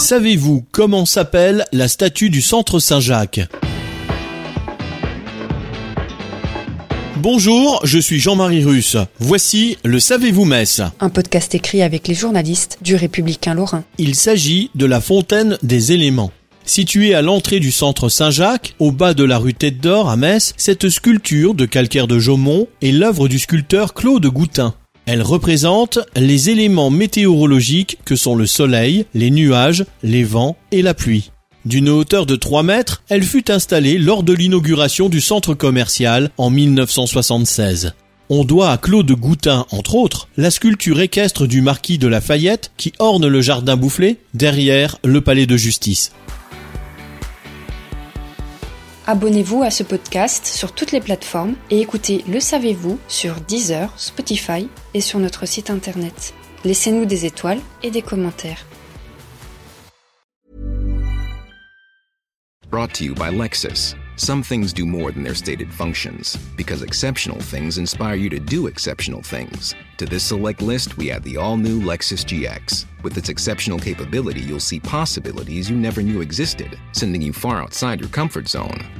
Savez-vous comment s'appelle la statue du Centre Saint-Jacques? Bonjour, je suis Jean-Marie Russe. Voici le Savez-vous Metz Un podcast écrit avec les journalistes du Républicain Lorrain. Il s'agit de la fontaine des éléments. Située à l'entrée du centre Saint-Jacques, au bas de la rue Tête d'Or à Metz, cette sculpture de calcaire de Jaumont est l'œuvre du sculpteur Claude Goutin. Elle représente les éléments météorologiques que sont le soleil, les nuages, les vents et la pluie. D'une hauteur de 3 mètres, elle fut installée lors de l'inauguration du centre commercial en 1976. On doit à Claude Goutin, entre autres, la sculpture équestre du marquis de Lafayette qui orne le jardin boufflé derrière le palais de justice. Abonnez-vous à ce podcast sur toutes les plateformes et écoutez Le Savez-vous sur Deezer, Spotify et sur notre site internet. Laissez-nous des étoiles et des commentaires. Brought to you by Lexus. Some things do more than their stated functions, because exceptional things inspire you to do exceptional things. To this select list, we add the all new Lexus GX. With its exceptional capability, you'll see possibilities you never knew existed, sending you far outside your comfort zone.